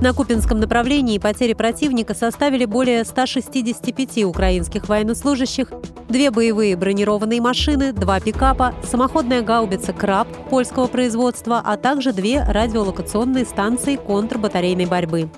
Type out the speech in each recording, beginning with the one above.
На Купинском направлении потери противника составили более 165 украинских военнослужащих, две боевые бронированные машины, два пикапа, самоходная гаубица «Краб» польского производства, а также две радиолокационные станции контрбатарейной борьбы.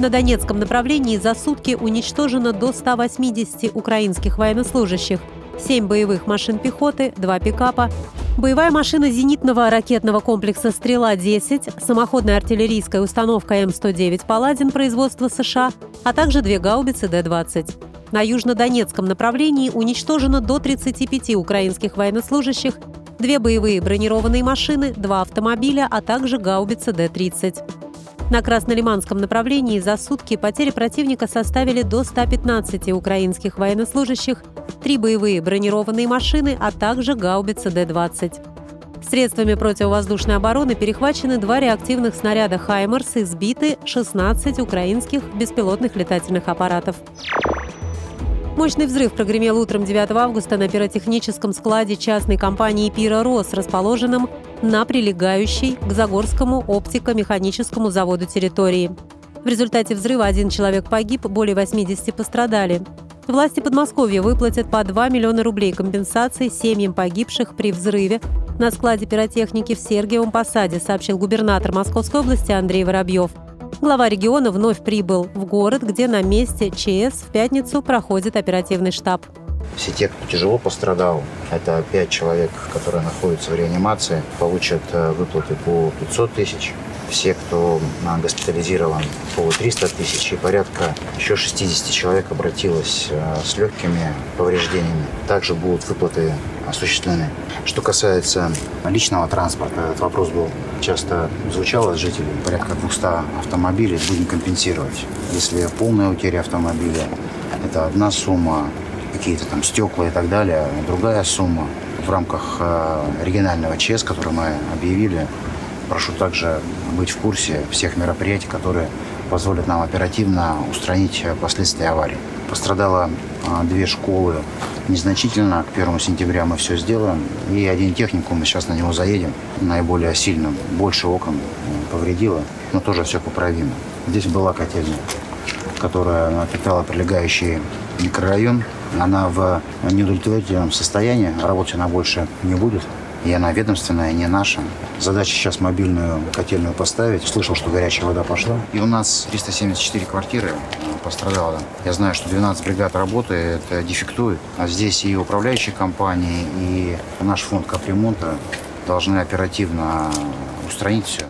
На Донецком направлении за сутки уничтожено до 180 украинских военнослужащих – 7 боевых машин пехоты, 2 пикапа, боевая машина зенитного ракетного комплекса «Стрела-10», самоходная артиллерийская установка М-109 «Паладин» производства США, а также две гаубицы Д-20. На южнодонецком направлении уничтожено до 35 украинских военнослужащих, две боевые бронированные машины, два автомобиля, а также гаубица Д-30. На Краснолиманском направлении за сутки потери противника составили до 115 украинских военнослужащих, три боевые бронированные машины, а также гаубица Д-20. Средствами противовоздушной обороны перехвачены два реактивных снаряда «Хаймерс» и сбиты 16 украинских беспилотных летательных аппаратов. Мощный взрыв прогремел утром 9 августа на пиротехническом складе частной компании «Пира Рос», расположенном на прилегающей к Загорскому оптико-механическому заводу территории. В результате взрыва один человек погиб, более 80 пострадали. Власти Подмосковья выплатят по 2 миллиона рублей компенсации семьям погибших при взрыве на складе пиротехники в Сергиевом Посаде, сообщил губернатор Московской области Андрей Воробьев. Глава региона вновь прибыл в город, где на месте ЧС в пятницу проходит оперативный штаб. Все те, кто тяжело пострадал, это 5 человек, которые находятся в реанимации, получат э, выплаты по 500 тысяч. Все, кто госпитализирован, по 300 тысяч и порядка еще 60 человек обратилось э, с легкими повреждениями. Также будут выплаты осуществлены. Что касается личного транспорта, этот вопрос был часто звучал от жителей. Порядка 200 автомобилей будем компенсировать. Если полная утеря автомобиля, это одна сумма, какие-то там стекла и так далее, другая сумма. В рамках э, регионального ЧС, который мы объявили, прошу также быть в курсе всех мероприятий, которые позволят нам оперативно устранить последствия аварии. Пострадало э, две школы незначительно. К 1 сентября мы все сделаем. И один техникум, мы сейчас на него заедем, наиболее сильным. Больше окон э, повредило, но тоже все поправимо. Здесь была котельная, которая питала прилегающий микрорайон. Она в неудовлетворительном состоянии, работать она больше не будет. И она ведомственная, не наша. Задача сейчас мобильную котельную поставить. Слышал, что горячая вода пошла. И у нас 374 квартиры пострадало. Я знаю, что 12 бригад работает, дефектует. А здесь и управляющие компании, и наш фонд капремонта должны оперативно устранить все.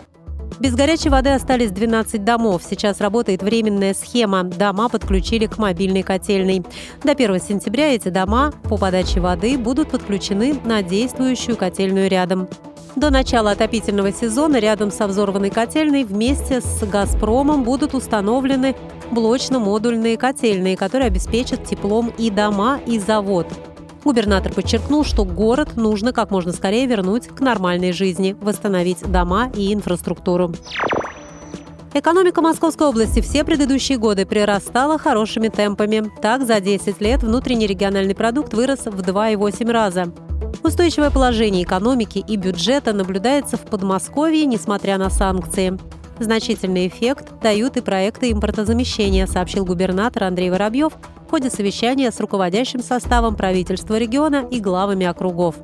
Без горячей воды остались 12 домов. Сейчас работает временная схема. Дома подключили к мобильной котельной. До 1 сентября эти дома по подаче воды будут подключены на действующую котельную рядом. До начала отопительного сезона рядом со взорванной котельной вместе с «Газпромом» будут установлены блочно-модульные котельные, которые обеспечат теплом и дома, и завод. Губернатор подчеркнул, что город нужно как можно скорее вернуть к нормальной жизни, восстановить дома и инфраструктуру. Экономика Московской области все предыдущие годы прирастала хорошими темпами. Так, за 10 лет внутренний региональный продукт вырос в 2,8 раза. Устойчивое положение экономики и бюджета наблюдается в Подмосковье, несмотря на санкции. Значительный эффект дают и проекты импортозамещения, сообщил губернатор Андрей Воробьев в ходе совещания с руководящим составом правительства региона и главами округов.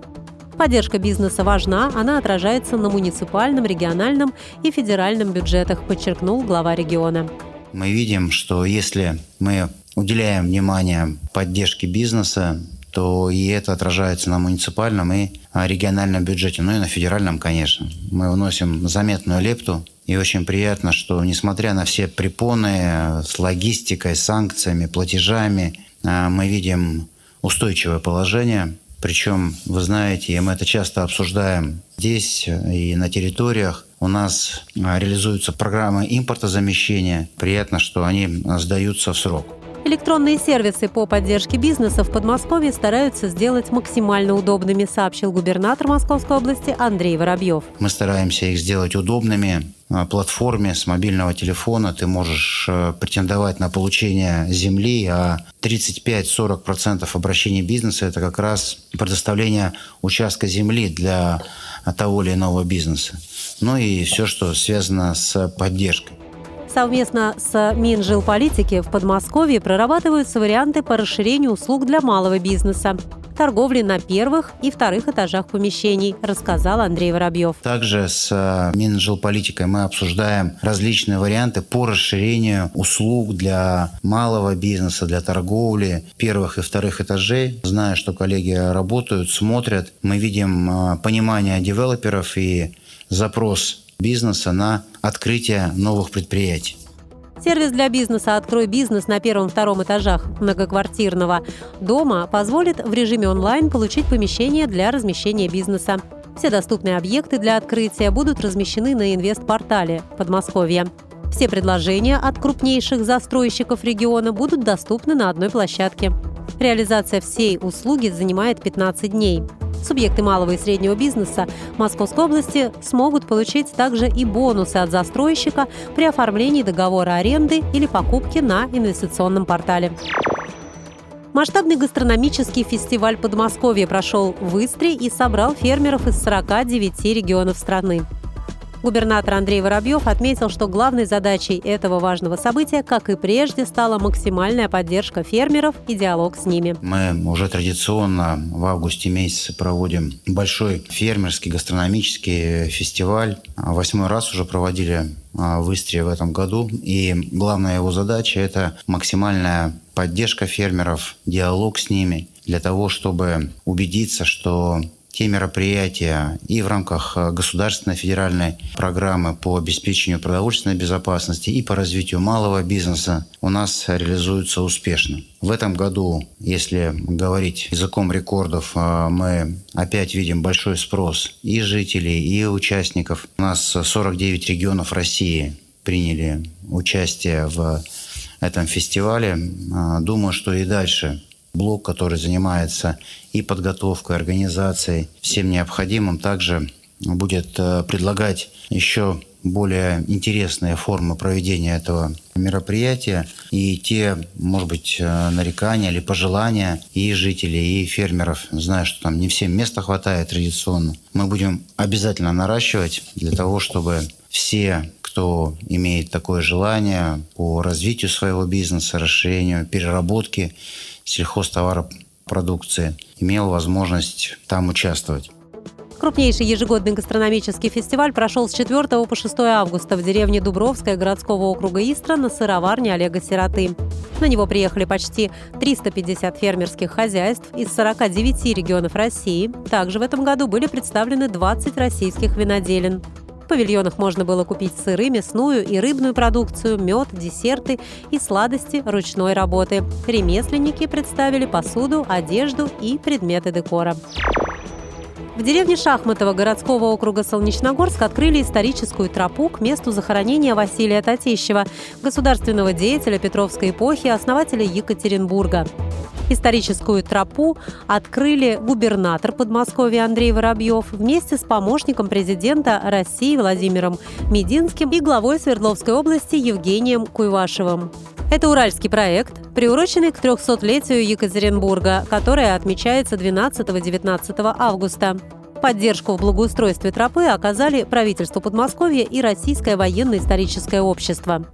Поддержка бизнеса важна, она отражается на муниципальном, региональном и федеральном бюджетах, подчеркнул глава региона. Мы видим, что если мы уделяем внимание поддержке бизнеса, то и это отражается на муниципальном и региональном бюджете, ну и на федеральном, конечно. Мы вносим заметную лепту и очень приятно, что несмотря на все препоны с логистикой, санкциями, платежами, а, мы видим устойчивое положение. Причем, вы знаете, и мы это часто обсуждаем здесь и на территориях, у нас а, реализуются программы импортозамещения. Приятно, что они сдаются в срок. Электронные сервисы по поддержке бизнеса в Подмосковье стараются сделать максимально удобными, сообщил губернатор Московской области Андрей Воробьев. Мы стараемся их сделать удобными. На платформе с мобильного телефона ты можешь э, претендовать на получение земли, а 35-40% обращений бизнеса – это как раз предоставление участка земли для того или иного бизнеса. Ну и все, что связано с поддержкой. Совместно с Минжилполитики в Подмосковье прорабатываются варианты по расширению услуг для малого бизнеса торговли на первых и вторых этажах помещений, рассказал Андрей Воробьев. Также с э, Минжилполитикой мы обсуждаем различные варианты по расширению услуг для малого бизнеса, для торговли первых и вторых этажей. Знаю, что коллеги работают, смотрят. Мы видим э, понимание девелоперов и запрос бизнеса на открытие новых предприятий. Сервис для бизнеса «Открой бизнес» на первом-втором этажах многоквартирного дома позволит в режиме онлайн получить помещение для размещения бизнеса. Все доступные объекты для открытия будут размещены на инвестпортале Подмосковья. Все предложения от крупнейших застройщиков региона будут доступны на одной площадке. Реализация всей услуги занимает 15 дней. Субъекты малого и среднего бизнеса Московской области смогут получить также и бонусы от застройщика при оформлении договора аренды или покупки на инвестиционном портале. Масштабный гастрономический фестиваль Подмосковья прошел в Истре и собрал фермеров из 49 регионов страны. Губернатор Андрей Воробьев отметил, что главной задачей этого важного события, как и прежде, стала максимальная поддержка фермеров и диалог с ними. Мы уже традиционно в августе месяце проводим большой фермерский гастрономический фестиваль. Восьмой раз уже проводили а, в Истре в этом году. И главная его задача – это максимальная поддержка фермеров, диалог с ними для того, чтобы убедиться, что те мероприятия и в рамках э, государственной федеральной программы по обеспечению продовольственной безопасности и по развитию малого бизнеса у нас реализуются успешно. В этом году, если говорить языком рекордов, э, мы опять видим большой спрос и жителей, и участников. У нас 49 регионов России приняли участие в этом фестивале. Э, думаю, что и дальше блок, который занимается и подготовкой, организацией, всем необходимым, также будет э, предлагать еще более интересные формы проведения этого мероприятия и те, может быть, э, нарекания или пожелания и жителей, и фермеров. Знаю, что там не всем места хватает традиционно. Мы будем обязательно наращивать для того, чтобы все, кто имеет такое желание по развитию своего бизнеса, расширению, переработке сельхозтоваропродукции, имел возможность там участвовать. Крупнейший ежегодный гастрономический фестиваль прошел с 4 по 6 августа в деревне Дубровская городского округа Истра на сыроварне Олега Сироты. На него приехали почти 350 фермерских хозяйств из 49 регионов России. Также в этом году были представлены 20 российских виноделин. В павильонах можно было купить сыры, мясную и рыбную продукцию, мед, десерты и сладости ручной работы. Ремесленники представили посуду, одежду и предметы декора. В деревне Шахматова городского округа Солнечногорск открыли историческую тропу к месту захоронения Василия Татищева, государственного деятеля Петровской эпохи, основателя Екатеринбурга. Историческую тропу открыли губернатор Подмосковья Андрей Воробьев вместе с помощником президента России Владимиром Мединским и главой Свердловской области Евгением Куйвашевым. Это уральский проект, приуроченный к 300-летию Екатеринбурга, которое отмечается 12-19 августа. Поддержку в благоустройстве тропы оказали правительство Подмосковья и Российское военно-историческое общество.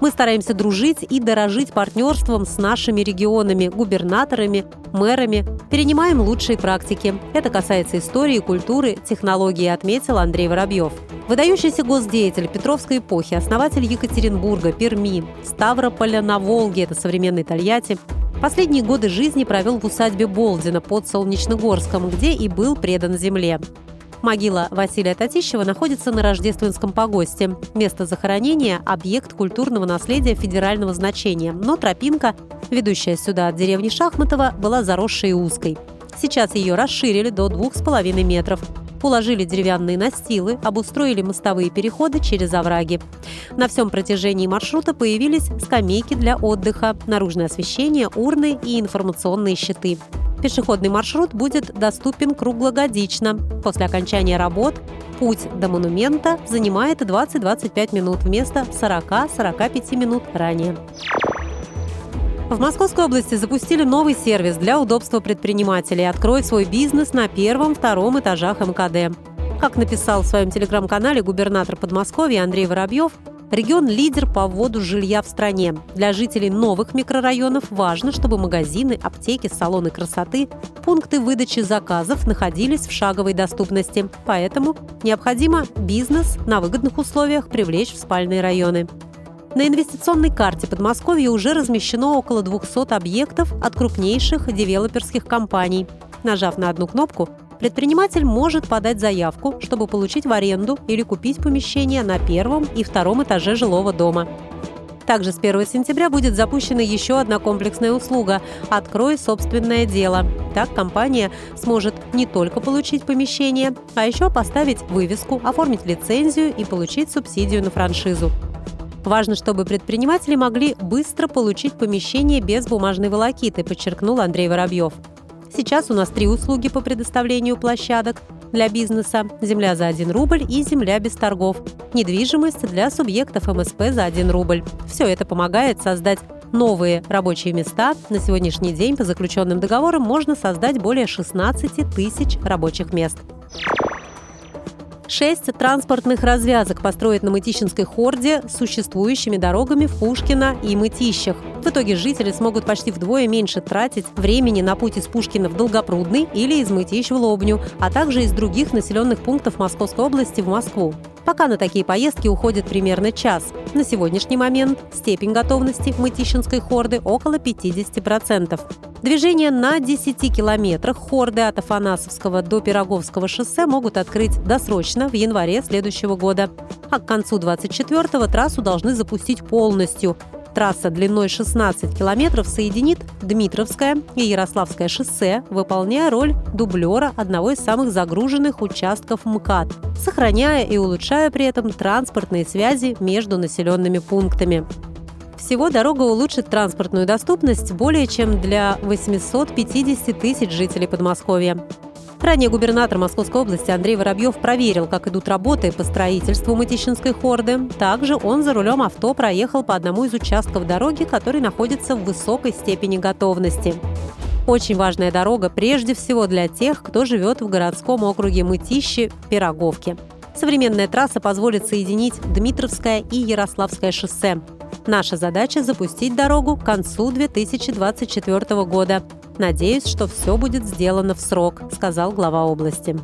Мы стараемся дружить и дорожить партнерством с нашими регионами, губернаторами, мэрами, перенимаем лучшие практики. Это касается истории, культуры, технологии, отметил Андрей Воробьев. Выдающийся госдеятель Петровской эпохи, основатель Екатеринбурга, Перми, Ставрополя на Волге, это современный Тольятти, Последние годы жизни провел в усадьбе Болдина под Солнечногорском, где и был предан земле. Могила Василия Татищева находится на Рождественском погосте. Место захоронения – объект культурного наследия федерального значения, но тропинка, ведущая сюда от деревни Шахматова, была заросшей и узкой. Сейчас ее расширили до двух с половиной метров. уложили деревянные настилы, обустроили мостовые переходы через овраги. На всем протяжении маршрута появились скамейки для отдыха, наружное освещение, урны и информационные щиты. Пешеходный маршрут будет доступен круглогодично. После окончания работ путь до монумента занимает 20-25 минут вместо 40-45 минут ранее. В Московской области запустили новый сервис для удобства предпринимателей «Открой свой бизнес» на первом-втором этажах МКД. Как написал в своем телеграм-канале губернатор Подмосковья Андрей Воробьев, Регион – лидер по вводу жилья в стране. Для жителей новых микрорайонов важно, чтобы магазины, аптеки, салоны красоты, пункты выдачи заказов находились в шаговой доступности. Поэтому необходимо бизнес на выгодных условиях привлечь в спальные районы. На инвестиционной карте Подмосковья уже размещено около 200 объектов от крупнейших девелоперских компаний. Нажав на одну кнопку, предприниматель может подать заявку, чтобы получить в аренду или купить помещение на первом и втором этаже жилого дома. Также с 1 сентября будет запущена еще одна комплексная услуга «Открой собственное дело». Так компания сможет не только получить помещение, а еще поставить вывеску, оформить лицензию и получить субсидию на франшизу. Важно, чтобы предприниматели могли быстро получить помещение без бумажной волокиты, подчеркнул Андрей Воробьев. Сейчас у нас три услуги по предоставлению площадок для бизнеса, земля за 1 рубль и земля без торгов, недвижимость для субъектов МСП за 1 рубль. Все это помогает создать новые рабочие места. На сегодняшний день по заключенным договорам можно создать более 16 тысяч рабочих мест. Шесть транспортных развязок построят на Мытищинской хорде с существующими дорогами в Пушкино и Мытищах. В итоге жители смогут почти вдвое меньше тратить времени на путь из Пушкина в Долгопрудный или из Мытищ в Лобню, а также из других населенных пунктов Московской области в Москву. Пока на такие поездки уходит примерно час. На сегодняшний момент степень готовности Мытищинской хорды около 50%. Движение на 10 километрах хорды от Афанасовского до Пироговского шоссе могут открыть досрочно в январе следующего года. А к концу 24-го трассу должны запустить полностью. Трасса длиной 16 километров соединит Дмитровское и Ярославское шоссе, выполняя роль дублера одного из самых загруженных участков МКАД, сохраняя и улучшая при этом транспортные связи между населенными пунктами. Всего дорога улучшит транспортную доступность более чем для 850 тысяч жителей Подмосковья. Ранее губернатор Московской области Андрей Воробьев проверил, как идут работы по строительству Мытищинской хорды. Также он за рулем авто проехал по одному из участков дороги, который находится в высокой степени готовности. Очень важная дорога прежде всего для тех, кто живет в городском округе Мытищи-Пироговки. Современная трасса позволит соединить Дмитровское и Ярославское шоссе. Наша задача – запустить дорогу к концу 2024 года. Надеюсь, что все будет сделано в срок, сказал глава области.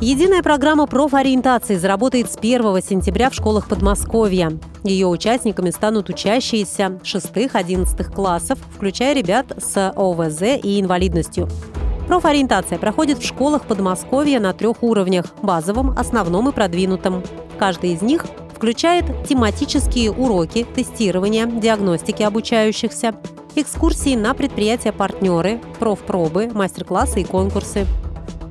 Единая программа профориентации заработает с 1 сентября в школах Подмосковья. Ее участниками станут учащиеся 6-11 классов, включая ребят с ОВЗ и инвалидностью. Профориентация проходит в школах Подмосковья на трех уровнях – базовом, основном и продвинутом. Каждый из них включает тематические уроки, тестирования, диагностики обучающихся, экскурсии на предприятия-партнеры, профпробы, мастер-классы и конкурсы.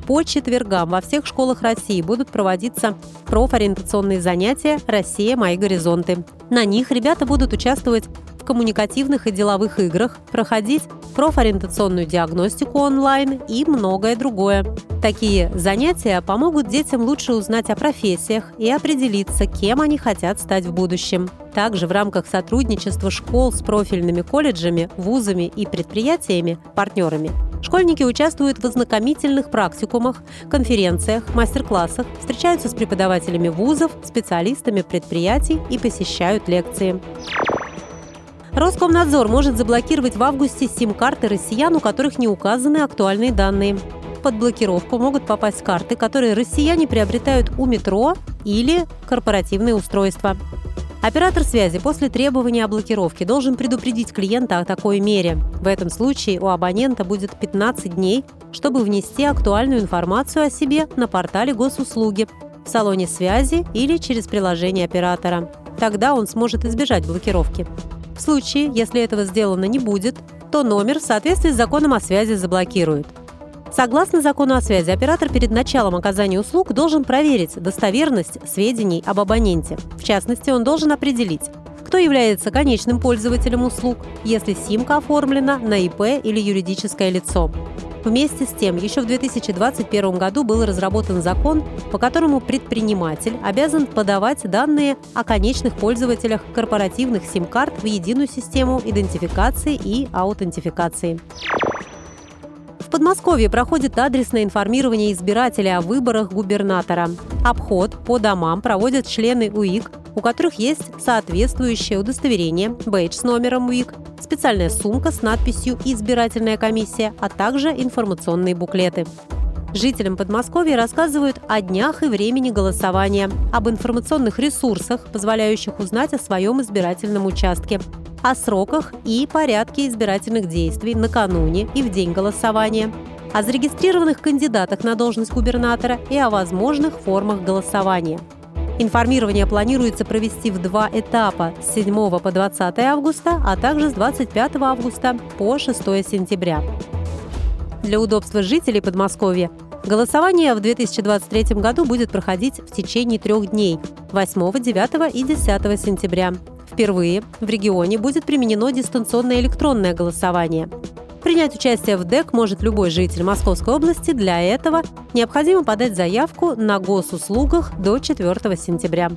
По четвергам во всех школах России будут проводиться профориентационные занятия «Россия. Мои горизонты». На них ребята будут участвовать коммуникативных и деловых играх, проходить профориентационную диагностику онлайн и многое другое. Такие занятия помогут детям лучше узнать о профессиях и определиться, кем они хотят стать в будущем. Также в рамках сотрудничества школ с профильными колледжами, вузами и предприятиями, партнерами, школьники участвуют в ознакомительных практикумах, конференциях, мастер-классах, встречаются с преподавателями вузов, специалистами предприятий и посещают лекции. Роскомнадзор может заблокировать в августе сим-карты россиян, у которых не указаны актуальные данные. Под блокировку могут попасть карты, которые россияне приобретают у метро или корпоративные устройства. Оператор связи после требования о блокировке должен предупредить клиента о такой мере. В этом случае у абонента будет 15 дней, чтобы внести актуальную информацию о себе на портале госуслуги, в салоне связи или через приложение оператора. Тогда он сможет избежать блокировки. В случае, если этого сделано не будет, то номер в соответствии с законом о связи заблокируют. Согласно закону о связи, оператор перед началом оказания услуг должен проверить достоверность сведений об абоненте. В частности, он должен определить, кто является конечным пользователем услуг, если симка оформлена на ИП или юридическое лицо. Вместе с тем, еще в 2021 году был разработан закон, по которому предприниматель обязан подавать данные о конечных пользователях корпоративных сим-карт в единую систему идентификации и аутентификации. В Подмосковье проходит адресное информирование избирателя о выборах губернатора. Обход по домам проводят члены УИК, у которых есть соответствующее удостоверение, бейдж с номером УИК, специальная сумка с надписью «Избирательная комиссия», а также информационные буклеты. Жителям Подмосковья рассказывают о днях и времени голосования, об информационных ресурсах, позволяющих узнать о своем избирательном участке, о сроках и порядке избирательных действий накануне и в день голосования, о зарегистрированных кандидатах на должность губернатора и о возможных формах голосования – Информирование планируется провести в два этапа – с 7 по 20 августа, а также с 25 августа по 6 сентября. Для удобства жителей Подмосковья голосование в 2023 году будет проходить в течение трех дней – 8, 9 и 10 сентября. Впервые в регионе будет применено дистанционное электронное голосование – Принять участие в ДЭК может любой житель Московской области. Для этого необходимо подать заявку на госуслугах до 4 сентября.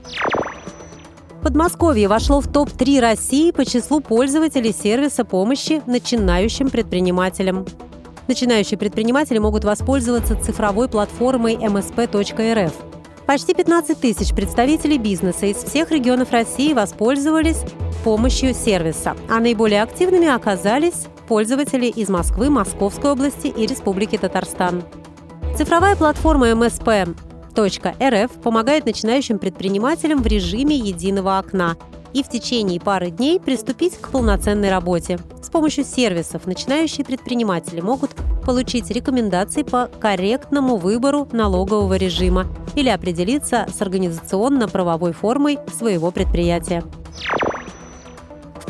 Подмосковье вошло в топ-3 России по числу пользователей сервиса помощи начинающим предпринимателям. Начинающие предприниматели могут воспользоваться цифровой платформой msp.rf. Почти 15 тысяч представителей бизнеса из всех регионов России воспользовались помощью сервиса, а наиболее активными оказались пользователи из Москвы, Московской области и Республики Татарстан. Цифровая платформа MSP.RF помогает начинающим предпринимателям в режиме единого окна и в течение пары дней приступить к полноценной работе. С помощью сервисов начинающие предприниматели могут получить рекомендации по корректному выбору налогового режима или определиться с организационно-правовой формой своего предприятия.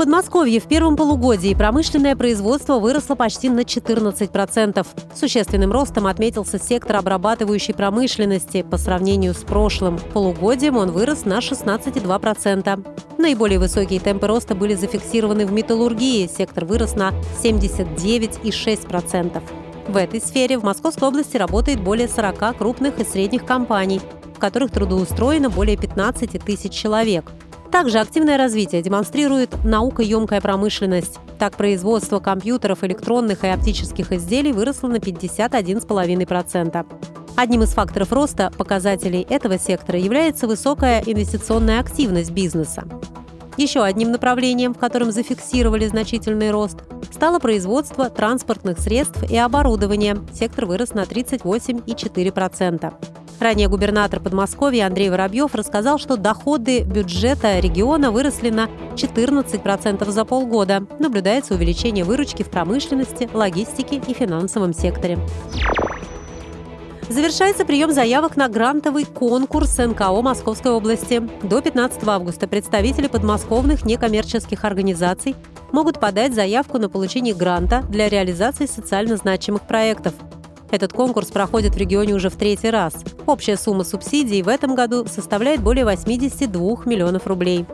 Подмосковье в первом полугодии промышленное производство выросло почти на 14%. Существенным ростом отметился сектор обрабатывающей промышленности. По сравнению с прошлым полугодием он вырос на 16,2%. Наиболее высокие темпы роста были зафиксированы в металлургии. Сектор вырос на 79,6%. В этой сфере в Московской области работает более 40 крупных и средних компаний, в которых трудоустроено более 15 тысяч человек – также активное развитие демонстрирует наукоемкая промышленность. Так, производство компьютеров, электронных и оптических изделий выросло на 51,5%. Одним из факторов роста показателей этого сектора является высокая инвестиционная активность бизнеса. Еще одним направлением, в котором зафиксировали значительный рост, стало производство транспортных средств и оборудования. Сектор вырос на 38,4%. Ранее губернатор Подмосковья Андрей Воробьев рассказал, что доходы бюджета региона выросли на 14% за полгода. Наблюдается увеличение выручки в промышленности, логистике и финансовом секторе. Завершается прием заявок на грантовый конкурс НКО Московской области. До 15 августа представители подмосковных некоммерческих организаций могут подать заявку на получение гранта для реализации социально значимых проектов – этот конкурс проходит в регионе уже в третий раз. Общая сумма субсидий в этом году составляет более 82 миллионов рублей.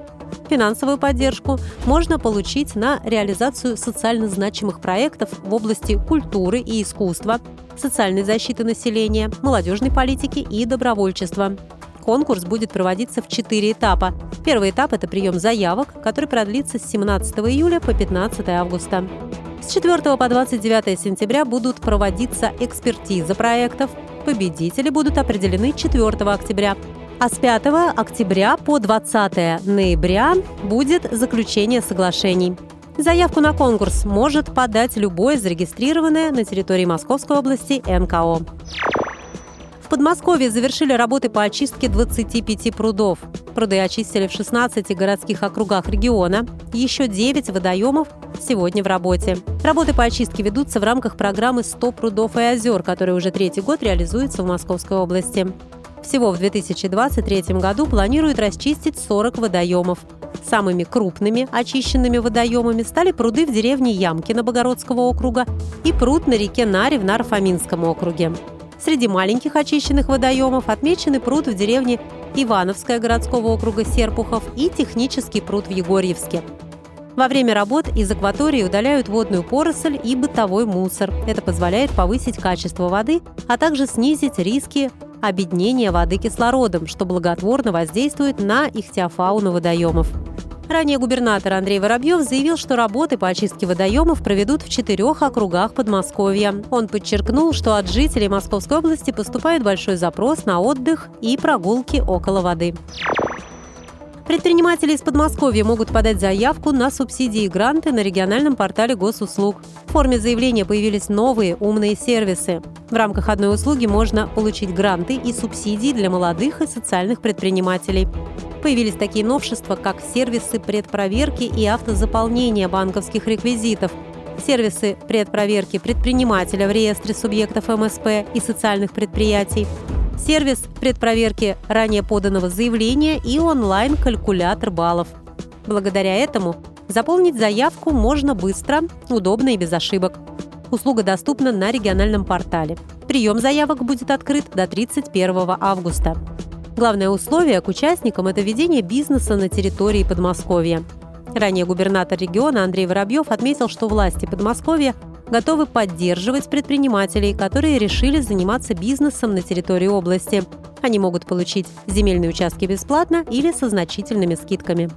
Финансовую поддержку можно получить на реализацию социально значимых проектов в области культуры и искусства, социальной защиты населения, молодежной политики и добровольчества. Конкурс будет проводиться в четыре этапа. Первый этап – это прием заявок, который продлится с 17 июля по 15 августа. С 4 по 29 сентября будут проводиться экспертизы проектов. Победители будут определены 4 октября. А с 5 октября по 20 ноября будет заключение соглашений. Заявку на конкурс может подать любое зарегистрированное на территории Московской области НКО. В Подмосковье завершили работы по очистке 25 прудов. Пруды очистили в 16 городских округах региона. Еще 9 водоемов сегодня в работе. Работы по очистке ведутся в рамках программы «100 прудов и озер», которая уже третий год реализуется в Московской области. Всего в 2023 году планируют расчистить 40 водоемов. Самыми крупными очищенными водоемами стали пруды в деревне Ямкино Богородского округа и пруд на реке Наре в Нарфаминском округе. Среди маленьких очищенных водоемов отмечены пруд в деревне Ивановская городского округа Серпухов и технический пруд в Егорьевске. Во время работ из акватории удаляют водную поросль и бытовой мусор. Это позволяет повысить качество воды, а также снизить риски обеднения воды кислородом, что благотворно воздействует на ихтиофауну водоемов. Ранее губернатор Андрей Воробьев заявил, что работы по очистке водоемов проведут в четырех округах Подмосковья. Он подчеркнул, что от жителей Московской области поступает большой запрос на отдых и прогулки около воды. Предприниматели из Подмосковья могут подать заявку на субсидии и гранты на региональном портале госуслуг. В форме заявления появились новые умные сервисы. В рамках одной услуги можно получить гранты и субсидии для молодых и социальных предпринимателей. Появились такие новшества, как сервисы предпроверки и автозаполнения банковских реквизитов, сервисы предпроверки предпринимателя в реестре субъектов МСП и социальных предприятий, сервис предпроверки ранее поданного заявления и онлайн-калькулятор баллов. Благодаря этому заполнить заявку можно быстро, удобно и без ошибок. Услуга доступна на региональном портале. Прием заявок будет открыт до 31 августа. Главное условие к участникам – это ведение бизнеса на территории Подмосковья. Ранее губернатор региона Андрей Воробьев отметил, что власти Подмосковья готовы поддерживать предпринимателей, которые решили заниматься бизнесом на территории области. Они могут получить земельные участки бесплатно или со значительными скидками.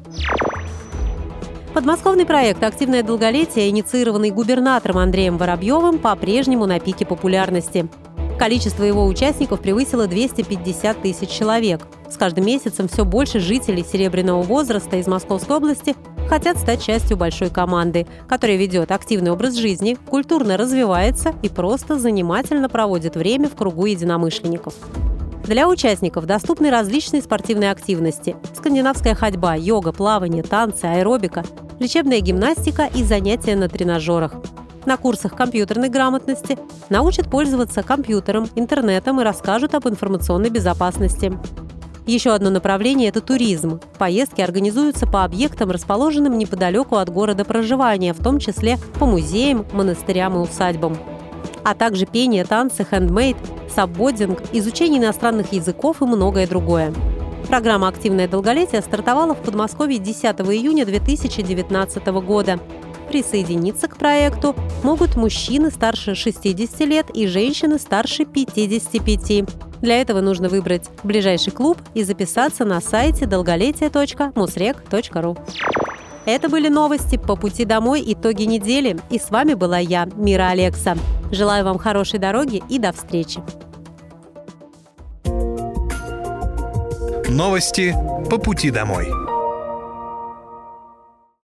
Подмосковный проект «Активное долголетие», инициированный губернатором Андреем Воробьевым, по-прежнему на пике популярности. Количество его участников превысило 250 тысяч человек. С каждым месяцем все больше жителей серебряного возраста из Московской области хотят стать частью большой команды, которая ведет активный образ жизни, культурно развивается и просто занимательно проводит время в кругу единомышленников. Для участников доступны различные спортивные активности – скандинавская ходьба, йога, плавание, танцы, аэробика, лечебная гимнастика и занятия на тренажерах. На курсах компьютерной грамотности научат пользоваться компьютером, интернетом и расскажут об информационной безопасности. Еще одно направление – это туризм. Поездки организуются по объектам, расположенным неподалеку от города проживания, в том числе по музеям, монастырям и усадьбам. А также пение, танцы, хендмейд, саббодинг, изучение иностранных языков и многое другое. Программа «Активное долголетие» стартовала в Подмосковье 10 июня 2019 года. Присоединиться к проекту могут мужчины старше 60 лет и женщины старше 55. Для этого нужно выбрать ближайший клуб и записаться на сайте долголетие.мусрек.ру. Это были новости по пути домой итоги недели. И с вами была я, Мира Алекса. Желаю вам хорошей дороги и до встречи. Новости по пути домой.